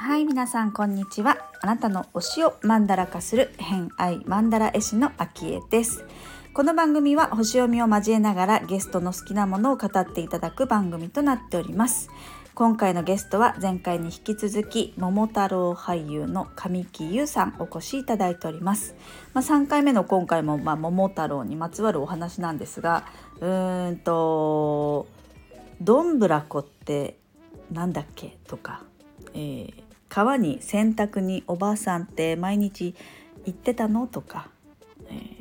はい皆さんこんにちは。あなたの推しをマンダラ化する偏愛マンダラ絵師のあきえです。この番組は星読みを交えながらゲストの好きなものを語っていただく番組となっております。今回のゲストは前回に引き続き桃太郎俳優の神木優さんお越しいただいております、まあ、3回目の今回もまあ桃太郎にまつわるお話なんですがうーんとどんぶらこってなんだっけとか、えー川に洗濯におばあさんって毎日行ってたのとか、えー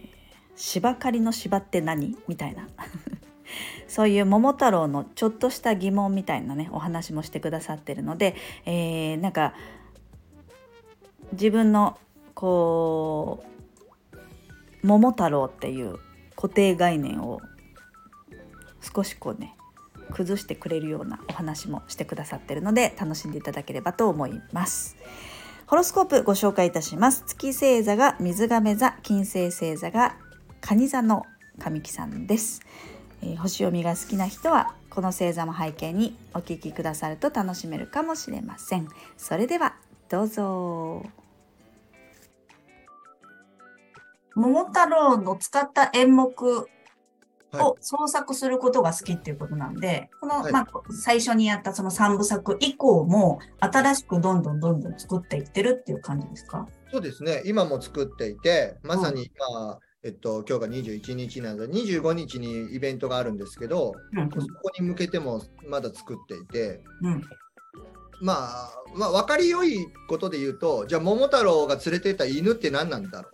芝刈りの芝って何みたいな。そういう桃太郎のちょっとした疑問みたいなねお話もしてくださってるので、えーなんか自分のこう桃太郎っていう固定概念を少しこうね崩してくれるようなお話もしてくださってるので楽しんでいただければと思います。ホロスコープご紹介いたします。月星座が水亀座、金星星座が蟹座の神木さんです、えー星読みが好きな人はこの星座も背景にお聞きくださると楽しめるかもしれません。それではどうぞ。桃太郎の使った演目はい。を創作することが好きっていうことなんで、この、はい。まあ、最初にやったその3部作以降も新しくどんどんどんどん作っていってるっていう感じですか？そうですね、今も作っていて、まさに今、えっと、今日が21日なので、25日にイベントがあるんですけど、うん。そこに向けてもまだ作っていて、うん。まあ、まあ、分かりよいことで言うと、じゃあ、桃太郎が連れてった犬って何なんだろ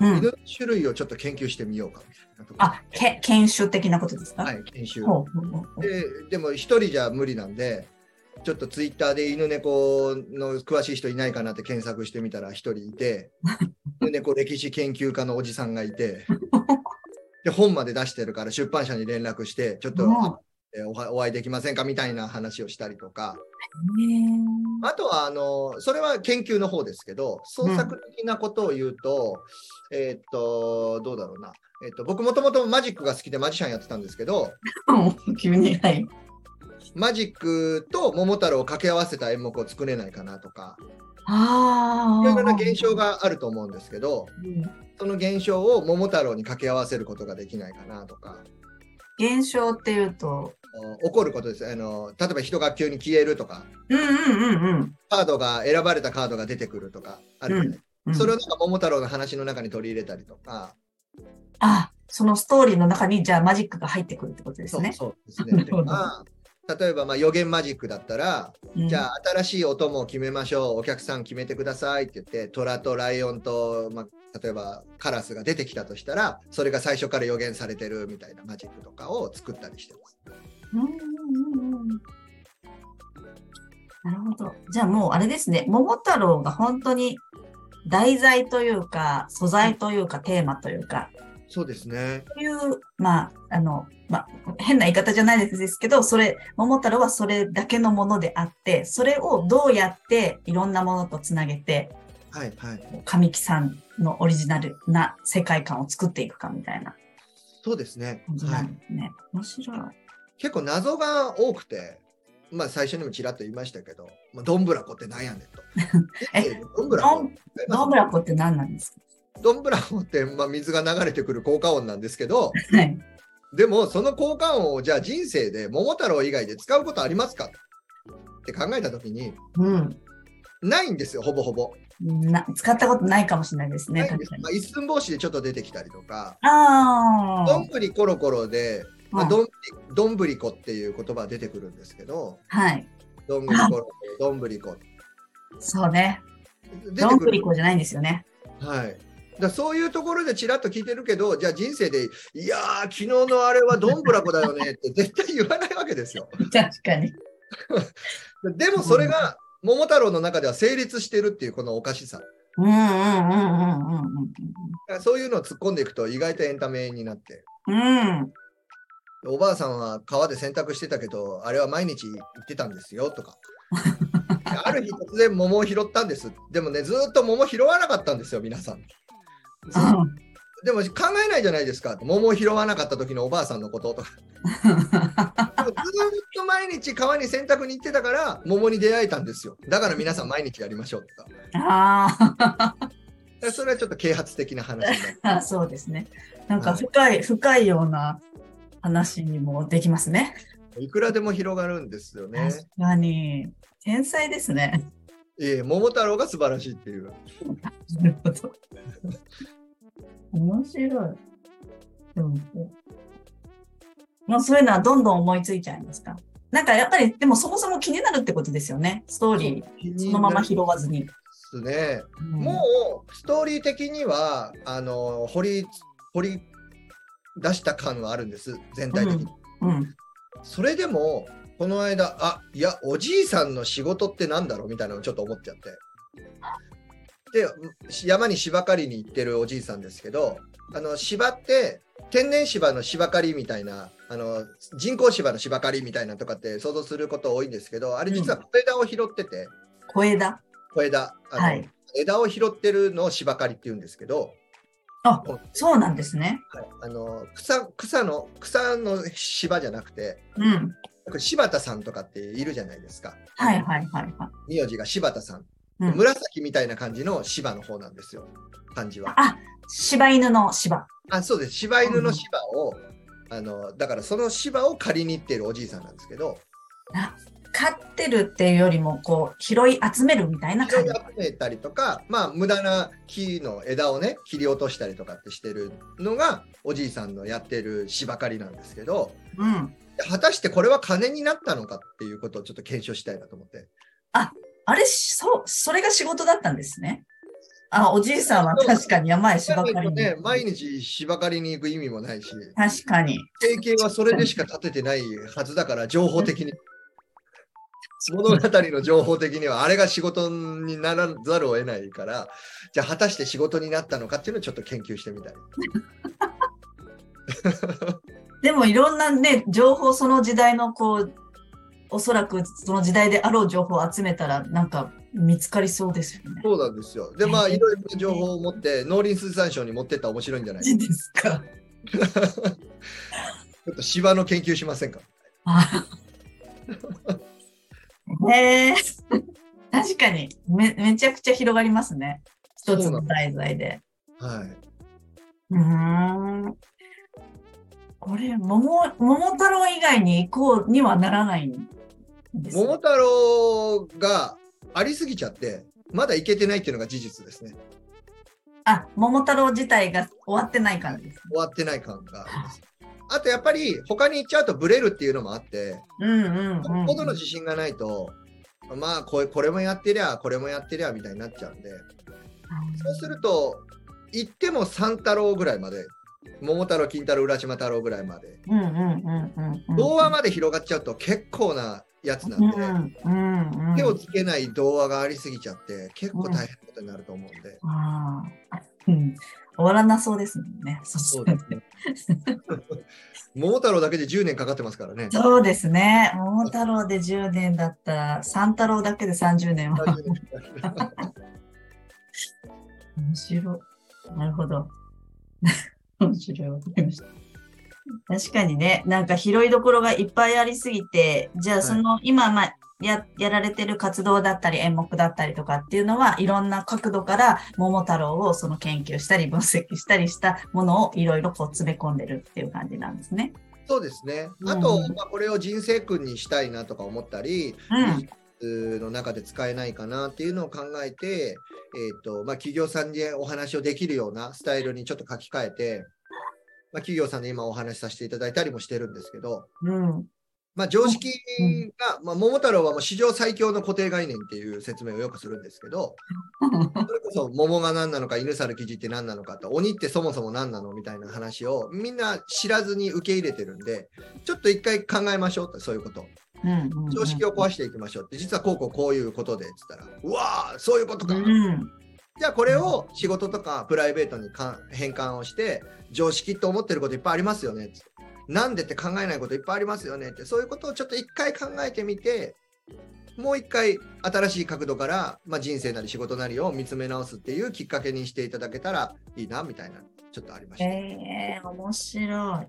う、うん。犬の種類をちょっと研究してみようかみたいなとあ、け研修的なことですか、はい、研修。ででも、一人じゃ無理なんで、ちょっとツイッターで犬猫の詳しい人いないかなって検索してみたら一人いて、犬猫歴史研究家のおじさんがいて、で本まで出してるから出版社に連絡して、ちょっと、おはお会いできませんかみたいな話をしたりとか、あとはあのそれは研究の方ですけど、創作的なことを言うと、えーっと、どうだろうな。えーっと、僕もともとマジックが好きでマジシャンやってたんですけど、急に、はい。マジックと桃太郎を掛け合わせた演目を作れないかなとか、ああ。いろいろな現象があると思うんですけど、うんその現象を桃太郎に掛け合わせることができないかなとか、現象っていうと、お起こることですあの。例えば人が急に消えるとか、うんうんうんうんカードが選ばれたカードが出てくるとかあるじゃないうん。それをなんか桃太郎の話の中に取り入れたりとか、あ、そのストーリーの中にじゃあマジックが入ってくるってことですね。そうですなね。るほどまあ例えばまあ予言マジックだったら、うん。じゃあ新しいお供を決めましょう、お客さん決めてくださいって言って、虎とライオンと、まあ、例えばカラスが出てきたとしたら、それが最初から予言されてるみたいなマジックとかを作ったりしてます。なるほど。じゃあもうあれですね、桃太郎が本当に題材というか、素材というか、テーマというか、そうですね。そういう、まあ、あの、まあ、変な言い方じゃないですけど、それ、桃太郎はそれだけのものであって、それをどうやっていろんなものとつなげて、はいはい。神木さんのオリジナルな世界観を作っていくかみたいなそうですね。感じはないんですね。面白い。結構謎が多くて、まあ最初にもちらっと言いましたけど、まあ、どんぶらこって何やねんと。えどんぶらこ？どんどんぶらこって何なんですどんぶらこって、まあ、水が流れてくる効果音なんですけど、かはい。でもその効果音をじゃあ人生で桃太郎以外で使うことありますかって考えたときに、うん。ないんですよ、ほぼほぼ。な使ったことないかもしれないですね。す。まあ、一寸法師でちょっと出てきたりとか、ああ。どんぶりコロコロで、まあ、うんどんぶりどんぶりこっていう言葉が出てくるんですけど、はい。どんぶりコロコロ、どんぶりこ。そうね。どんぶりこじゃないんですよね。はい。だそういうところでちらっと聞いてるけど、じゃあ人生で、いやー、昨日のあれはどんぶらこだよねって 絶対言わないわけですよ。確かに。でもそれが桃太郎の中では成立してるっていうこのおかしさ。うんうんうんうんうんだからそういうのを突っ込んでいくと意外とエンタメになって。うん。うん。おばあさんは川で洗濯してたけど、あれは毎日行ってたんですよとか。ある日突然桃を拾ったんです。でもね、ずーっと桃拾わなかったんですよ、皆さん。ずでも考えないじゃないですか。桃を拾わなかった時のおばあさんのこととか。ずーっと毎日川に洗濯に行ってたから桃に出会えたんですよ。だから皆さん毎日やりましょうとか。あだからそれはちょっと啓発的な話になる。あ、そうですね。なんか深い、深いような話にもできますね。いくらでも広がるんですよね。確かに。天才ですね。ええ桃太郎が素晴らしいっていう。なるほど。面白い。でも、もうそういうのはどんどん思いついちゃいますか？なんかやっぱり、でもそもそも気になるってことですよね。ストーリー、そのまま拾わずに。ですね。うんもうストーリー的にはあの掘り掘り出した感はあるんです全体的に。うん。それでもこの間あいやおじいさんの仕事ってなんだろう？みたいなのをちょっと思っちゃって。で山に芝刈りに行ってるおじいさんですけどあの芝って天然芝の芝刈りみたいなあの人工芝の芝刈りみたいなとかって想像すること多いんですけどあれ実は小枝を拾ってて、小枝？小枝あの、はい。枝を拾ってるのを芝刈りって言うんですけど、あ、そうなんですね。はいあの草草の草の芝じゃなくてうん。柴田さんとかっているじゃないですか。はいはいはいはい。名字が柴田さん、うん紫みたいな感じの芝の方なんですよ漢字は。あ、柴犬の柴。あそうです柴犬の芝を、あのだからその芝を借りに行ってるおじいさんなんですけどあ、飼ってるっていうよりも、こう、拾い集めるみたいな拾い感じ。集めたりとか、まあ、無駄な木の枝をね切り落としたりとかってしてるのがおじいさんのやってる芝刈りなんですけど。うん。果たしてこれは金になったのかっていうことをちょっと検証したいなと思って。あれ、そう、それが仕事だったんですね。あ、おじいさんは確かに山へ芝刈りに。ね、毎日芝刈りに行く意味もないし、確かに。経験はそれでしか立ててないはずだから、情報的に。物語の情報的にはあれが仕事にならざるを得ないから、じゃあ果たして仕事になったのかっていうのをちょっと研究してみたい。でもいろんなね、情報、その時代のこう、おそらくその時代であろう情報を集めたら、なんか見つかりそうですよね。そうなんですよ。で、まあ、いろいろな情報を持って、農林水産省に持ってったら面白いんじゃない？ですか。ちょっと芝の研究しませんか？あへ え確かにめ、めちゃくちゃ広がりますね。一つの題材で。はい。うーん。これ、桃、桃太郎以外に行こうにはならないん桃太郎がありすぎちゃって、まだいけてないっていうのが事実ですね。あ、桃太郎自体が終わってない感じです。終わってない感があります。あとやっぱり他に行っちゃうとブレるっていうのもあって、うんうんうん。ほどの自信がないと、まあこれこれもやってりゃ、これもやってりゃみたいになっちゃうんで、そうすると、行っても三太郎ぐらいまで、桃太郎、金太郎、浦島太郎ぐらいまで、うんうんうんうんうん。童話まで広がっちゃうと結構なやつなんで、うんうんうん、手をつけない童話がありすぎちゃって、結構大変なことになると思うんで。ああ、うん。終わらなそうですもんね。そそううですね桃太郎だけで10年かかってますからね。そうですね。桃太郎で10年だったら、三太郎だけで30年は。30年かかる面白い。なるほど。面白い。わかりました。確かにね、なんか拾いどころがいっぱいありすぎて、じゃあその、今、まあ、ややられてる活動だったり演目だったりとかっていうのはいろんな角度から桃太郎をその研究したり分析したりしたものをいろいろこう詰め込んでるっていう感じなんですね。そうですね。うんあと、まあ、これを人生訓にしたいなとか思ったり、うん。の中で使えないかなっていうのを考えて、えーとまあ、企業さんでお話をできるようなスタイルにちょっと書き換えて、まあ、企業さんで今お話しさせていただいたりもしてるんですけど、うん。まあ、常識が、まあ、桃太郎はもう史上最強の固定概念っていう説明をよくするんですけど、それこそ桃が何なのか、犬猿記事って何なのかと、鬼ってそもそも何なのみたいな話をみんな知らずに受け入れてるんで、ちょっと一回考えましょうって、そういうこと。常識を壊していきましょうって、実はこうこうこういうことでって言ったら、うわー、そういうことか。うん。じゃあこれを仕事とかプライベートにか変換をして、常識って思ってることいっぱいありますよねって。なんでって考えないこといっぱいありますよねって、そういうことをちょっと一回考えてみて、もう一回新しい角度から、まあ、人生なり仕事なりを見つめ直すっていうきっかけにしていただけたらいいなみたいなちょっとありました。えー、面白い。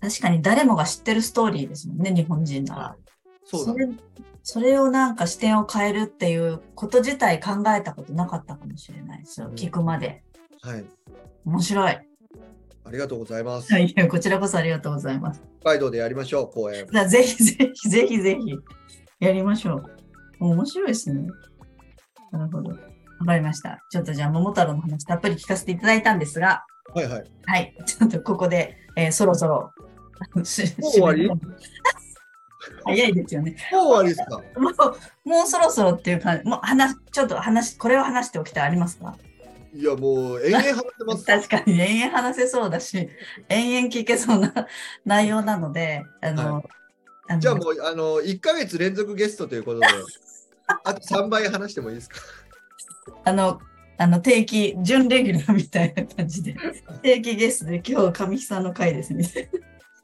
確かに誰もが知ってるストーリーですもんね、日本人なら。はい、そうなんですそれそれをなんか視点を変えるっていうこと自体考えたことなかったかもしれないですよ。うん聞くまで。はい。面白い。ありがとうございます。はいや、こちらこそありがとうございます。北海道でやりましょう、公演。じゃあぜひぜひぜひぜひやりましょう。面白いですね。なるほど。わかりました。ちょっとじゃあ、桃太郎の話たっぷり聞かせていただいたんですが、はいはい。はい。ちょっとここで、えーそろそろ。しもう終わり？早いですよね。もう終わりですか？もう、もうそろそろっていう感じ、もう話、ちょっと話、これを話しておきたいありますか？いや、もう延々話してます。確かに延々話せそうだし、延々聞けそうな内容なので、あの、はあのじゃあもう、あの、1ヶ月連続ゲストということで、あと3倍話してもいいですか？あの、あの定期、準レギュラーみたいな感じで、定期ゲストで今日、さんの回ですね。な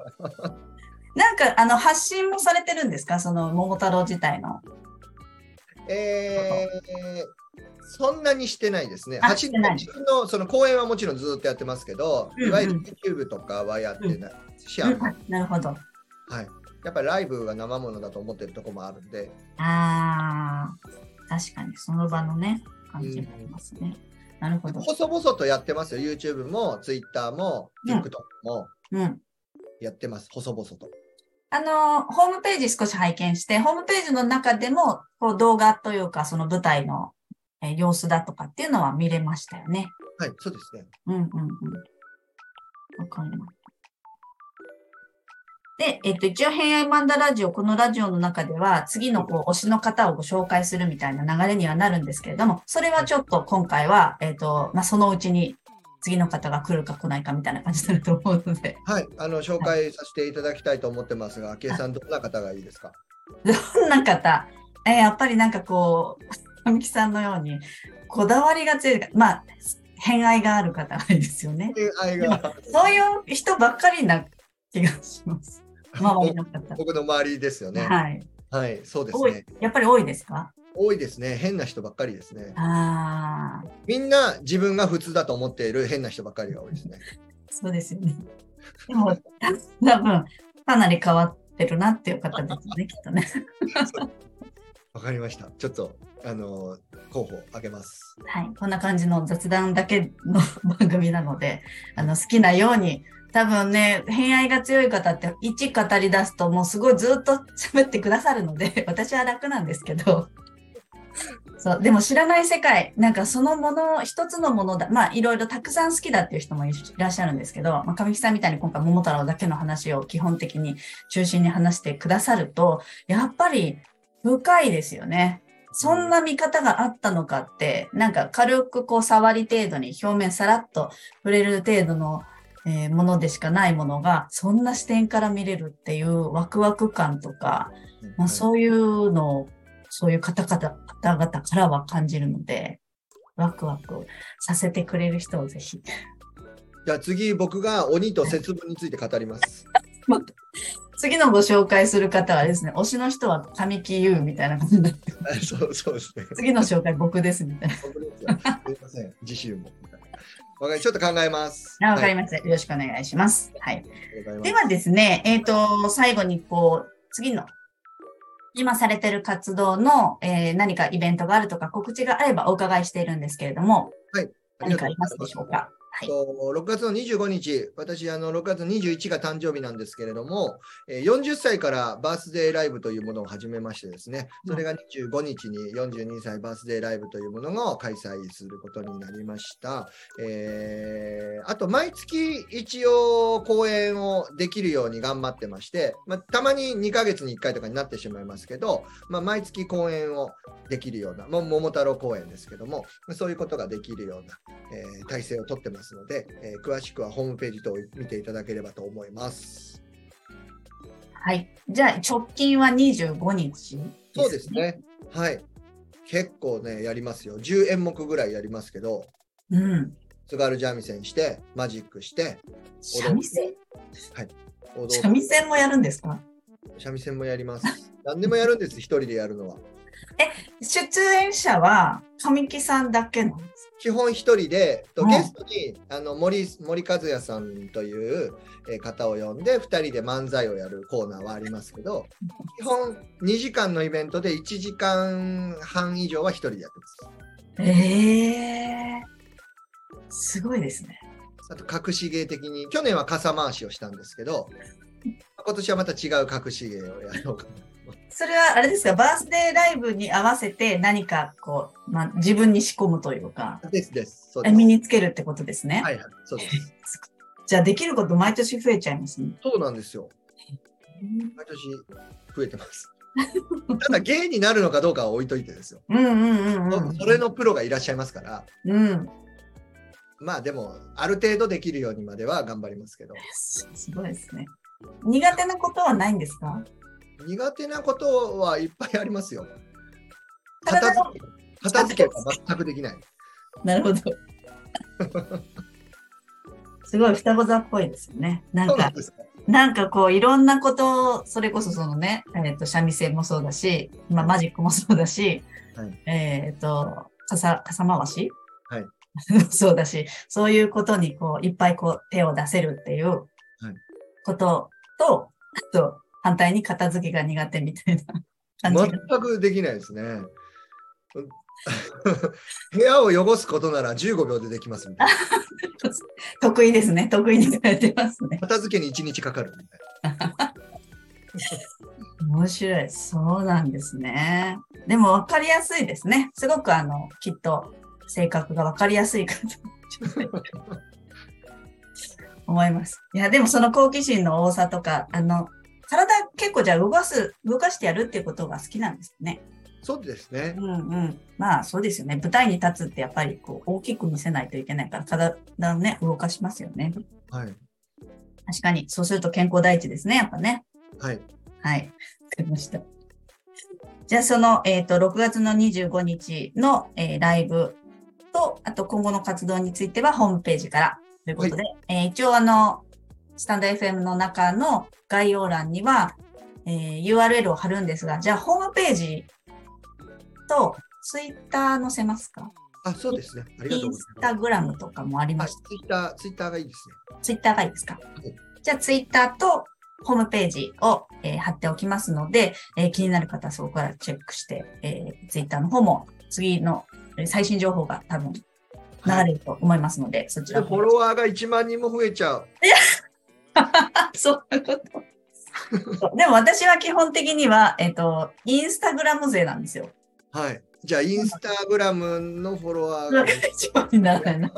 んか、あの、発信もされてるんですか？その、桃太郎自体の。えー、そんなにしてないですね。自分のその講演はもちろんずっとやってますけど、うんうんいわゆる YouTube とかはやってないし、あのなるほど。はい。やっぱりライブが生ものだと思ってるところもあるんで、ああ、確かにその場のね、感じがありますね。なるほど。細々とやってますよ。YouTube も Twitter もうん TikTok もうん。やってます。細々と。あの、ホームページ少し拝見して、ホームページの中でも、こう動画というか、その舞台の、えー様子だとかっていうのは見れましたよね。はい、そうですね。うんうんうん。わかります。で、えっと、一応、偏愛マンダラジオ、このラジオの中では、次のこう推しの方をご紹介するみたいな流れにはなるんですけれども、それはちょっと今回は、えっと、まあ、そのうちに次の方が来るか来ないかみたいな感じになると思うので、はい、あの紹介させていただきたいと思ってますが、昭恵さん、どんな方がいいですか？どんな方、えーやっぱりなんかこう、神木さんのように、こだわりが強い、まあ、偏愛がある方がいいですよね。恋愛がそういう人ばっかりな気がします。周りの方。僕の周りですよね。はい。はい、そうですね。。やっぱり多いですか？多いですね。変な人ばっかりですね。ああ、みんな自分が普通だと思っている変な人ばっかりが多いですね。そうですよね。でも、た 多分かなり変わってるなっていう方ですね、きっとね。わかりました。ちょっと、あの、候補あげます。はい。こんな感じの雑談だけの番組なので、あの、好きなように、多分ね、偏愛が強い方って、一語り出すともうすごいずっと喋ってくださるので、私は楽なんですけど、そう、でも知らない世界、なんかそのもの、一つのものだ、まあいろいろたくさん好きだっていう人もいらっしゃるんですけど、まあ、神木さんみたいに今回桃太郎だけの話を基本的に中心に話してくださると、やっぱり深いですよね。そんな見方があったのかって、なんか軽くこう触り程度に表面さらっと触れる程度の、えーものでしかないものが、そんな視点から見れるっていうワクワク感とか、まあ、そういうのを、そういう方々方々からは感じるので、ワクワクさせてくれる人をぜひ。じゃあ次、僕が鬼と節分について語ります。次のご紹介する方はですね、推しの人は神木優みたいな感じになってます、そうそうですね。次の紹介僕ですみたいな。僕ですよすいません、次週も。わかりちょっと考えます。あわかりまました、よろしくお願いします。はい。すではですね、えっ、と、最後にこう、次の、今されてる活動の、えー何かイベントがあるとか告知があればお伺いしているんですけれども、何かありますでしょうか？はい。と6月の25日、私、あの6月21が誕生日なんですけれども、えー40歳からバースデーライブというものを始めましてですね、それが25日に42歳バースデーライブというものを開催することになりました。えーあと、毎月一応公演をできるように頑張ってまして、まあ、たまに2ヶ月に1回とかになってしまいますけど、まあ、毎月公演をできるような、も桃太郎公演ですけども、そういうことができるような、えー体制をとってますので、えー詳しくはホームページ等を見ていただければと思います。はい。じゃあ、直近は25日、そうです。ね。はい。結構ね、やりますよ。10演目ぐらいやりますけど、うん。津軽三味線して、マジックして、三味線？踊三味線もやるんですか？三味線もやります。何でもやるんです、一人でやるのは。出演者は神木さんだけなんです基本一人で、とうんゲストにあの森森和也さんというえー方を呼んで2人で漫才をやるコーナーはありますけど 基本2時間のイベントで1時間半以上は1人でやってます。ええすごいですね。あと隠し芸的に去年は傘回しをしたんですけど今年はまた違う隠し芸をやろうかな。それはあれですか、バースデーライブに合わせて何かこう、まあ、自分に仕込むというか、ですです。そうです身につけるってことですね。はいはい、そうです。じゃあできること毎年増えちゃいますね。そうなんですよ。毎年増えてます。ただ芸になるのかどうかは置いといてですよ。うんうんうんうん。それのプロがいらっしゃいますから、うん。まあでも、ある程度できるようにまでは頑張りますけど、すすごいですね。苦手なことはないんですか？苦手なことはいっぱいありますよ。片付け片付けが全くできない。なるほど。すごい双子座っぽいですよね。なんかなん、か。こういろんなことを、それこそそのね、えっ、と、三味線もそうだし、まあマジックもそうだし、はいえっ、と、傘、傘回し？はい。そうだし、そういうことにこう、いっぱいこう手を出せるっていうことと、あと、反対に片付けが苦手みたいな感じが。全くできないですね。う ん部屋を汚すことなら15秒でできますみたいな。得意ですね。得意にされてますね。片付けに1日かかるみたいな。面白い。そうなんですね。でも分かりやすいですね。すごくあの、きっと性格が分かりやすいかと思います。いや、でもその好奇心の多さとか、あの、体結構じゃあ動かす、動かしてやるっていうことが好きなんですね。そうですねう。んうん。まあそうですよね。舞台に立つってやっぱりこう大きく見せないといけないから、体をね、動かしますよね。はい。確かに。そうすると健康第一ですね、やっぱね。はい。はい。わかりました。じゃあ、その、えっ、と、6月の25日の、えーライブと、あと今後の活動についてはホームページからということで、えー一応あの、スタンド FM の中の概要欄には、えー URL を貼るんですが、じゃあ、ホームページとツイッター載せますか？あ、そうですね。ありがとインうございスタグラムとかもありま。ます。ツイッター、ツイッターがいいですね。ツイッターがいいですか、いじゃあ、ツイッターとホームページを、えー貼っておきますので、えー気になる方はそこからチェックして、えー、ツイッターの方も次のえー最新情報が多分流れると思いますので、そちでらフォロワーが1万人も増えちゃう。そういうこと。でも私は基本的には、えっ、と、インスタグラム勢なんですよ。はい。じゃあ、インスタグラムのフォロワーが。一番にならないな。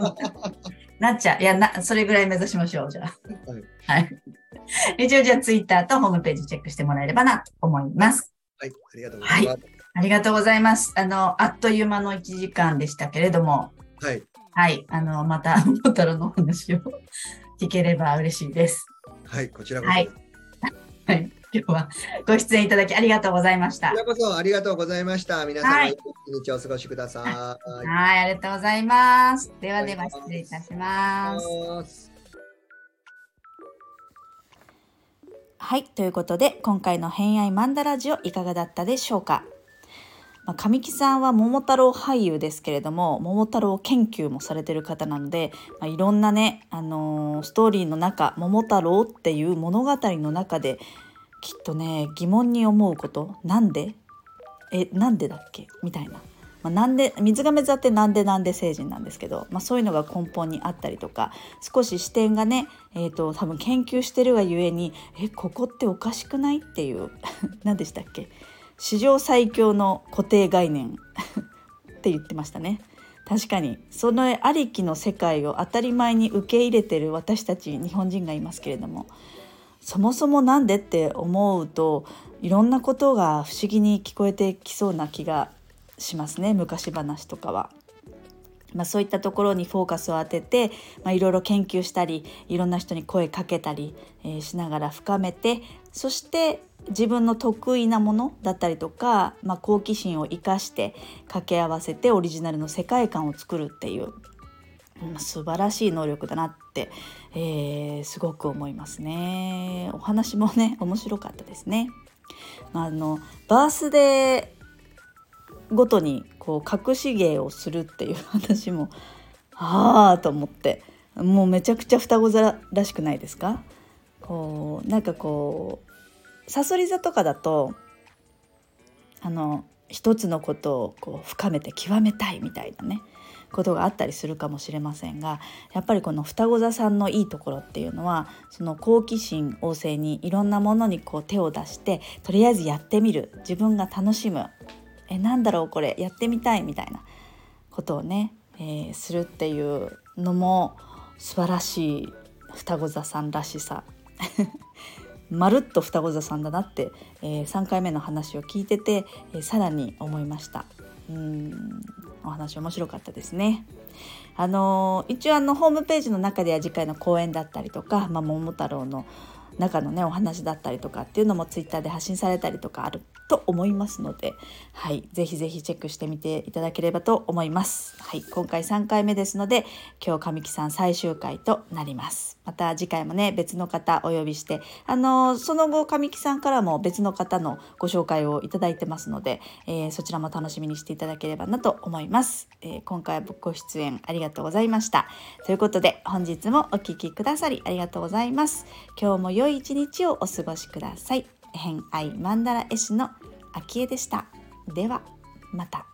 なっちゃう。いや、な、それぐらい目指しましょう、じゃあ。はい。はい。一応、じゃあ、ツイッターとホームページチェックしてもらえればなと思います。はい。ありがとうございます。ありがとうございます。あの、あっという間の1時間でしたけれども、はい。はい。あの、また、モタロのお話を聞ければ嬉しいです。はい。こちらこそ。はい はい。今日はご出演いただきありがとうございましたこち。らこそありがとうございました。皆様、はい日をお過ごしください。はい、ありがとうございます。ではでは失礼いたします。はい、ということで今回の偏愛マンダラジオいかがだったでしょうか？まあ、神木さんは桃太郎俳優ですけれども桃太郎研究もされてる方なので、まあ、いろんなね、あのーストーリーの中桃太郎っていう物語の中できっとね疑問に思うことなんで？えなんでだっけ？みたいな、まあ、なんで水亀座ってなんでなんで星人なんですけど、まあ、そういうのが根本にあったりとか少し視点がね、えー、と多分研究してるがゆえにえここっておかしくない？っていう。何でしたっけ？史上最強の固定概念 って言ってましたね。確かにそのありきの世界を当たり前に受け入れてる私たち日本人がいますけれどもそもそもなんでって思うといろんなことが不思議に聞こえてきそうな気がしますね昔話とかは。まあ、そういったところにフォーカスを当てて、まあ、いろいろ研究したりいろんな人に声かけたり、えーしながら深めてそして自分の得意なものだったりとか、まあ、好奇心を生かして掛け合わせてオリジナルの世界観を作るっていう、うん素晴らしい能力だなって、えーすごく思いますね。お話もね面白かったですね。あのバースデーごとにこう隠し芸をするっていう私もああと思ってもうめちゃくちゃ双子座らしくないですか？こうなんかこうさそり座とかだとあの一つのことをこう深めて極めたいみたいなねことがあったりするかもしれませんがやっぱりこの双子座さんのいいところっていうのはその好奇心旺盛にいろんなものにこう手を出してとりあえずやってみる。自分が楽しむ。えなんだろうこれやってみたいみたいなことをね、えー、するっていうのも素晴らしい双子座さんらしさ。まるっと双子座さんだなって、えー、3回目の話を聞いてて、えー、さらに思いました。うんお話面白かったですね。あのー、一応あのホームページの中では次回の講演だったりとか、まあ、桃太郎の中のねお話だったりとかっていうのもツイッターで発信されたりとかあると思いますので、はい、ぜひぜひチェックしてみていただければと思います。はい、今回3回目ですので、今日神木さん最終回となります。また次回もね、別の方お呼びして、あのその後神木さんからも別の方のご紹介をいただいてますので、えー、そちらも楽しみにしていただければなと思います。えー、今回はご出演ありがとうございました。ということで、本日もお聴きくださりありがとうございます。今日も良い一日をお過ごしください。偏愛マンダラ絵師の秋江でした。ではまた。